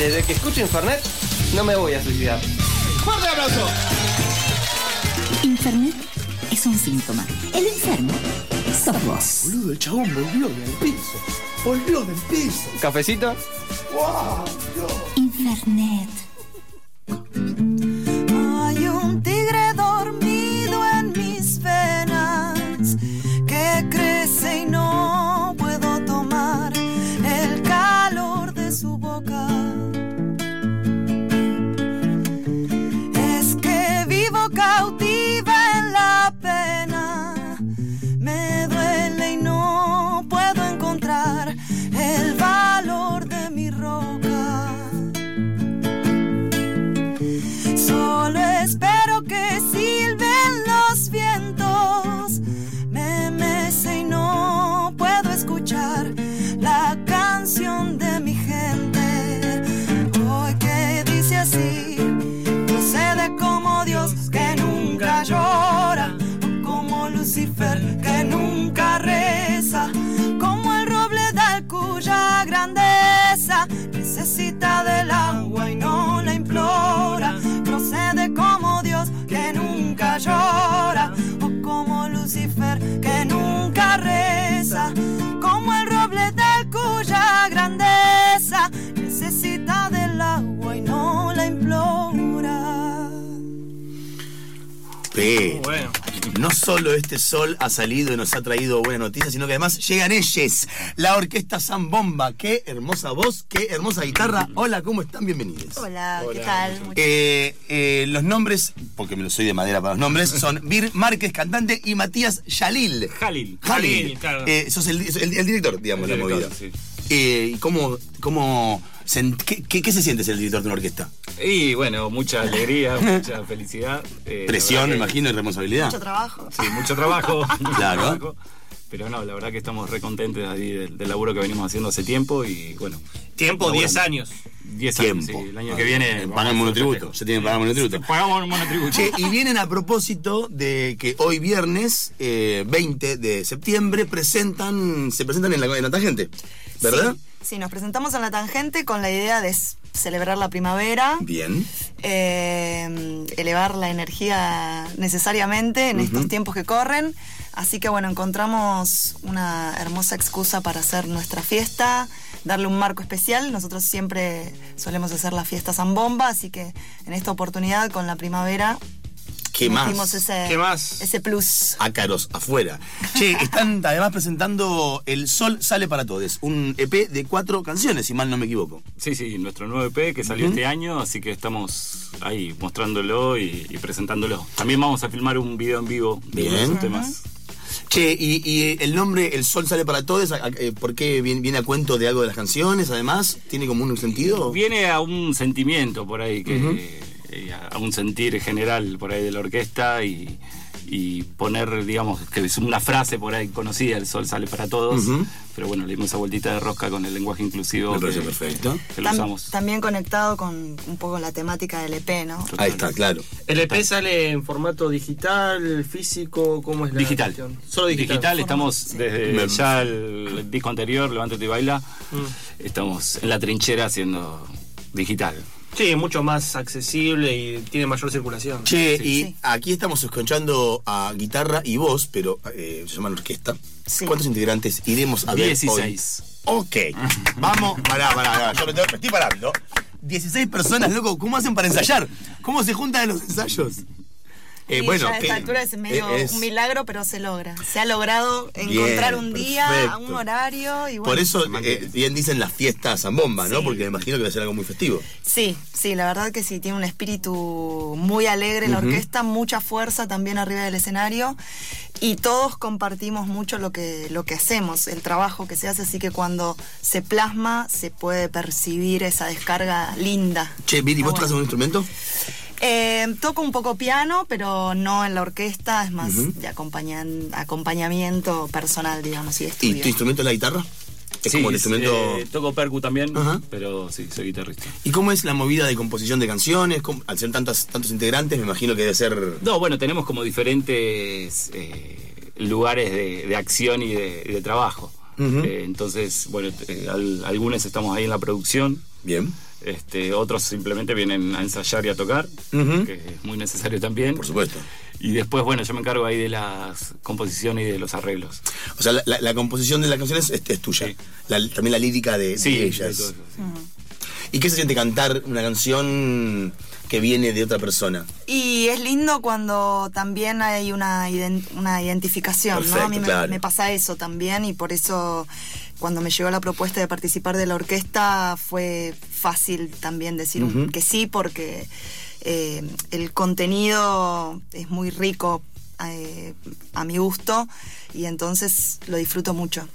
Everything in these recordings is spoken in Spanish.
Desde que escucho Infernet, no me voy a suicidar. ¡Fuerte aplauso! Infernet es un síntoma. El enfermo sos vos. Boludo, el chabón volvió del piso. Volvió del piso. ¿Cafecito? ¡Wow! Infernet. Necesita del agua y no la implora. Procede como Dios que nunca llora, o como Lucifer que nunca reza, como el roble del cuya grandeza necesita del agua y no la implora. Pero Bueno. No solo este sol ha salido y nos ha traído buenas noticias, sino que además llegan ellos, la orquesta Zambomba. Qué hermosa voz, qué hermosa guitarra. Hola, ¿cómo están? Bienvenidos. Hola, ¿qué tal? Muchas- Eh, eh, los nombres, porque me lo soy de madera para los nombres, son Bir Márquez, cantante, y Matías Yalil. Jalil. Jalil. Jalil, claro. Eh, sos el, el- el director, digamos, El de la movida. sí. Eh, ¿Y cómo, qué, qué- qué se siente ser el director de una orquesta? Y bueno, mucha alegría, mucha felicidad. eh, Presión, me imagino, y responsabilidad. mucho trabajo. Sí, mucho trabajo. mucho Claro. trabajo. Pero no, la verdad que estamos recontentes ahí del, del laburo que venimos haciendo hace tiempo y bueno. Tiempo, 10 laburando. años. 10 años, sí, el año Ah, que viene. pagan monotributo, se tienen que pagar monotributo. Pagamos monotributo. Che, y vienen a propósito de que hoy viernes, eh, 20 de septiembre, presentan, se presentan en la, en la tangente, ¿verdad? Sí, sí, nos presentamos en la tangente con la idea de celebrar la primavera, Bien. eh, elevar la energía necesariamente en estos tiempos que corren. Así que bueno, encontramos una hermosa excusa para hacer nuestra fiesta, darle un marco especial. Nosotros siempre solemos hacer la fiesta zambomba, así que en esta oportunidad con la primavera ¿Qué más? ese, ¿Qué más? ese plus. Ácaros afuera. Che, están además presentando El Sol Sale para Todos, un EP de cuatro canciones, si mal no me equivoco. Sí, sí, nuestro nuevo EP que salió este año, así que estamos ahí mostrándolo y, y presentándolo. También vamos a filmar un video en vivo de Bien. esos temas. Che, y, y el nombre El Sol Sale para Todos, ¿a- a- eh, ¿por qué viene, viene a cuento de algo de las canciones? Además, ¿tiene como un sentido? Viene a un sentimiento por ahí, que, eh, a un sentir general por ahí de la orquesta y, y poner, digamos, que es una frase por ahí conocida, el sol sale para todos, pero bueno, le dimos esa vueltita de rosca con el lenguaje inclusivo. Me parece que- perfecto. Que lo Tam- usamos. también conectado con un poco la temática del EP, ¿no? Ahí está, claro. ¿El EP sale en formato digital, físico? ¿Cómo es la Digital. cuestión? Solo digital. estamos desde ya el disco anterior, Levántate y Baila, Mm. estamos en la trinchera haciendo digital. Sí, mucho más accesible y tiene mayor circulación. Che, Sí. y Sí. aquí estamos escuchando a guitarra y voz, pero eh, se llama orquesta. Sí. ¿Cuántos integrantes iremos a ver 16. hoy? Ok, vamos, pará, pará, pará, yo me, tengo- me estoy parando. 16 personas, loco, ¿cómo hacen para ensayar? ¿Cómo se juntan en los ensayos? Eh, Y bueno, ya a esta altura es medio Es- un milagro, pero se logra. Se ha logrado encontrar Bien, un día, perfecto. un horario y bueno. Por eso eh, bien dicen las fiestas zambomba, ¿no? Sí. Porque me imagino que va a ser algo muy festivo. Sí, sí, la verdad que sí, tiene un espíritu muy alegre la orquesta, mucha fuerza también arriba del escenario y todos compartimos mucho lo que, lo que hacemos, el trabajo que se hace, así que cuando se plasma se puede percibir esa descarga linda. Che, Viri, ¿vos Está tocas un instrumento? Eh, toco un poco piano, pero no en la orquesta, es más de acompañan- acompañamiento personal, digamos, y de ¿Y tu instrumento es la guitarra? Es Sí, como el instrumento... eh, toco percu también, Ajá. pero sí, soy guitarrista. ¿Y cómo es la movida de composición de canciones? ¿Cómo- Al ser tantas, tantos integrantes, me imagino que debe ser... No, bueno, tenemos como diferentes eh, lugares de, de acción y de, trabajo. Eh, entonces, bueno, eh, al- algunos estamos ahí en la producción, Bien. Este, otros simplemente vienen a ensayar y a tocar, que es muy necesario también. Por supuesto. Y después, bueno, yo me encargo ahí de las composiciones y de los arreglos. O sea, la, la- la composición de las canciones es, es tuya. Sí. La- también la lírica de, Sí, de ellas. todo eso, sí. ¿Y qué se siente cantar una canción que viene de otra persona? Y es lindo cuando también hay una, una identificación, ¿no? A mí me pasa eso también y por eso cuando me llegó la propuesta de participar de la orquesta fue fácil también decir Ujú. que sí porque eh, el contenido es muy rico eh, a mi gusto y entonces lo disfruto mucho.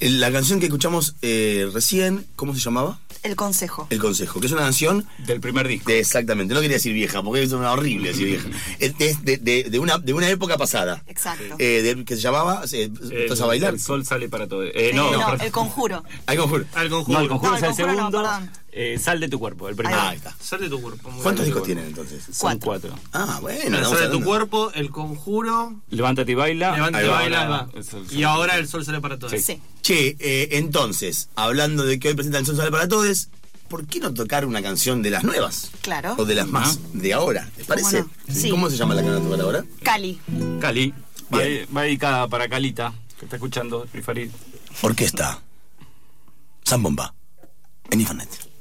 Eh, La canción que escuchamos eh, recién, ¿cómo se llamaba? El consejo. El Consejo, que es una canción Del primer disco. de exactamente, no quería decir vieja, porque es una horrible decir vieja. Es de, de- de- de una, de una época pasada. Exacto. Eh, de- que se llamaba eh, El- ¿Estás a bailar? El sol sale para todo. Eh, Eh, no, el conjuro. Ay, conjuro. Al conjuro. No, el conjuro No, es el el conjuro no, segundo. Eh, sal de tu cuerpo, el primero. Ah, ahí está. Sal de tu cuerpo. muy ¿Cuántos discos tienen entonces? Son Cuatro. Ah, bueno. Sal de tu cuerpo, el conjuro, Levántate y baila. levántate y baila, va. Y ahora el sol sale para todos. Sí. Sí. Che, eh, entonces, hablando de que hoy presentan el Sol Sale para Todos, ¿por qué no tocar una canción de las nuevas? Claro. O de las más de ahora, ¿te parece? no? Sí. ¿Cómo se llama la que van a tocar ahora? Cali. Cali. Va, dedicada para Calita, que está escuchando Prifarid. Orquesta. Zambomba. En Infernet.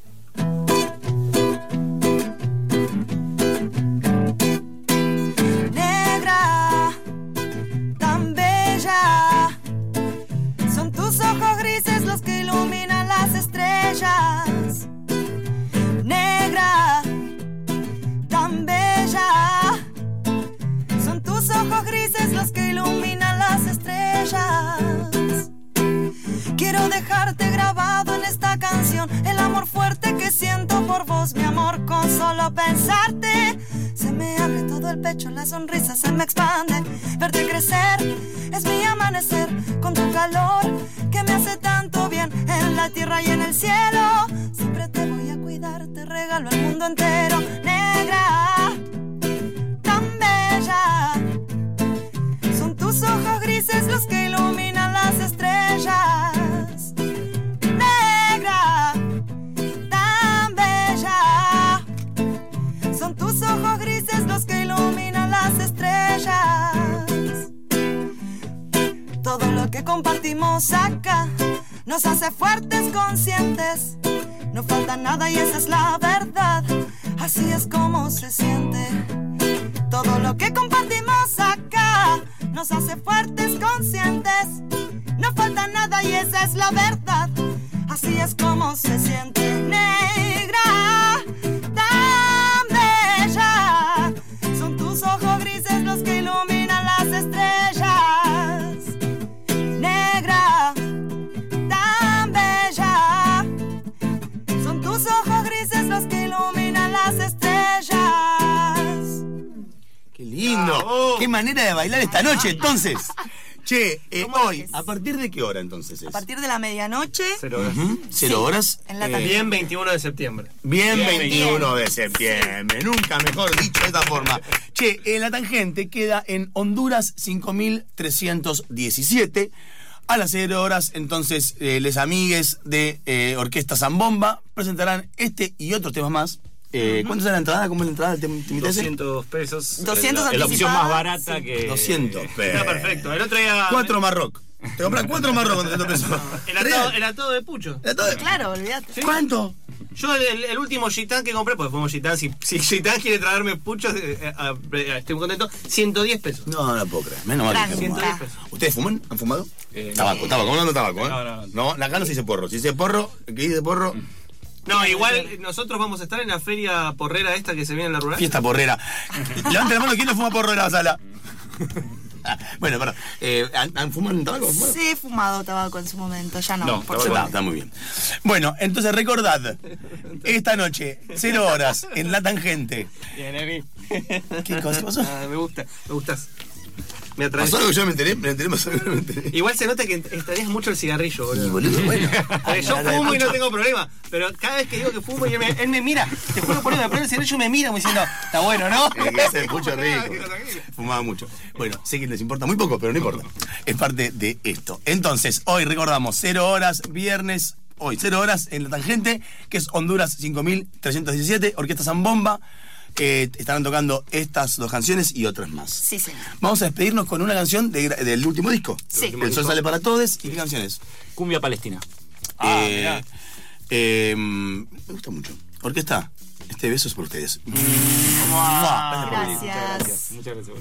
Dejarte grabado en esta canción el amor fuerte que siento por vos, mi amor, con solo pensarte. Se me abre todo el pecho, la sonrisa se me expande. Verte crecer es mi amanecer con tu calor que me hace tanto bien en la tierra y en el cielo. Siempre te voy a cuidar, te regalo el mundo entero, negra, tan bella. Son tus ojos grises los que compartimos acá nos hace fuertes, conscientes. No falta nada y esa es la verdad. Así es como se siente. Todo lo que compartimos acá nos hace fuertes, conscientes. No falta nada y esa es la verdad. Así es como se siente negra, ojos grises los que iluminan las estrellas. ¡Qué lindo! Bravo. ¡Qué manera de bailar esta noche, entonces! Che, eh, ¿Cómo hoy? ¿a partir de qué hora entonces es? A partir de la medianoche, Cero horas. ¿Cero Sí, horas? en la Eh. Bien 21 de septiembre. Bien, Bien, 21 de septiembre, nunca mejor dicho de esta forma. Che, eh, la tangente queda en Honduras 5317. A las 0 horas, entonces, eh, les amigues de eh, Orquesta Zambomba presentarán este y otros temas más. Eh, ¿Cuánto es la entrada? ¿Cómo es la entrada? ¿Te, te invitas? 200 pesos. 200 Es la opción más barata sí. que. 200 Está perfecto. El otro día. Cuatro Marroc. Te compras cuatro Marroc con 200 pesos. El atado, el atado de Pucho. Era todo- claro, olvídate. ¿Cuánto? Yo el, último gitán que compré, pues fuimos gitán, si, si gitán quiere traerme puchos, eh, eh, eh, estoy muy contento, 110 pesos. No, no la puedo creer. Menos mal que Tranqui, no tranqui. fumado. ¿Ustedes fuman? ¿Han fumado? Eh, tabaco, tabaco, hablando tabaco, ¿eh? No, no, no. acá no se dice porro. Si dice porro, que dice porro, No, igual nosotros vamos a estar en la feria porrera esta que se viene en la rural. fiesta porrera. Levanten la mano, ¿quién no fuma porro en la sala? bueno, perdón. Eh, ¿han, han fumado tabaco? ¿Fumado? Sí, he fumado tabaco en su momento, ya no. No, por tabaco Está, muy bien. Bueno, entonces recordad, esta noche, cero horas, en La Tangente. Bien, Emi. ¿Qué cosa pasó? Ah, me gusta, me gustas. Me atraes. ¿Pasó algo que yo me enteré? ¿Me enteré? ¿Pasó algo que me enteré? Igual se nota que extrañas mucho el cigarrillo, boludo. Y boludo, bueno. Yo fumo y no tengo problema, pero cada vez que digo que fumo y él me, él me mira, te juro por él, me prende el cigarrillo y me mira como diciendo, está bueno, ¿no? Que ese pucho rico. Fumaba mucho. Bueno, sé que les importa muy poco, pero no importa. Es parte de esto. Entonces, hoy recordamos, cero horas, viernes hoy, 0 horas en la tangente, que es Honduras 5317, Orquesta Zambomba. Eh, estarán tocando estas dos canciones y otras más. Sí, señor. Vamos a despedirnos con una canción de- del último disco. Sí. El sol sale para todos. ¿Y qué canciones? Cumbia palestina. Ah, Eh, mirá. eh, me gusta mucho. Orquesta, este beso es por ustedes. Gracias. Muchas gracias.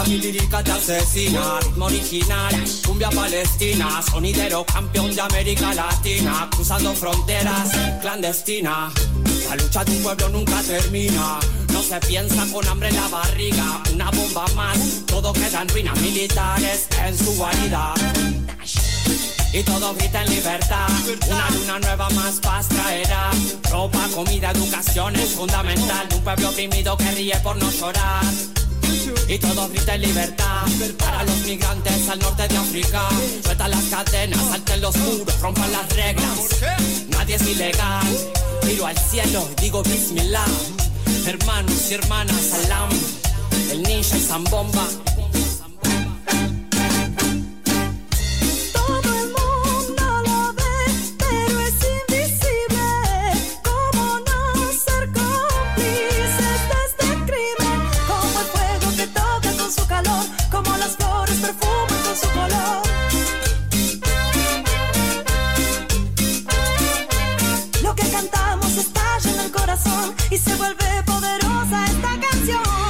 Mata, mi lírica te asesina. Ritmo original, cumbia palestina. Sonidero campeón de América Latina. Cruzando fronteras, clandestina. La lucha de un pueblo nunca termina. No se piensa con hambre en la barriga. Una bomba más, todo queda en ruinas militares en su guarida. Y todo grita en libertad. Una luna nueva más paz traerá. Ropa, comida, educación es fundamental. Un pueblo oprimido que ríe por no llorar. Y todo grita en libertad para los migrantes al norte de África. Sueltan las cadenas, salten los muros, rompan las reglas. Nadie es ilegal. Miro al cielo y digo Bismillah. Hermanos y hermanas, salam. El ninja y zambomba. Y se vuelve poderosa esta canción.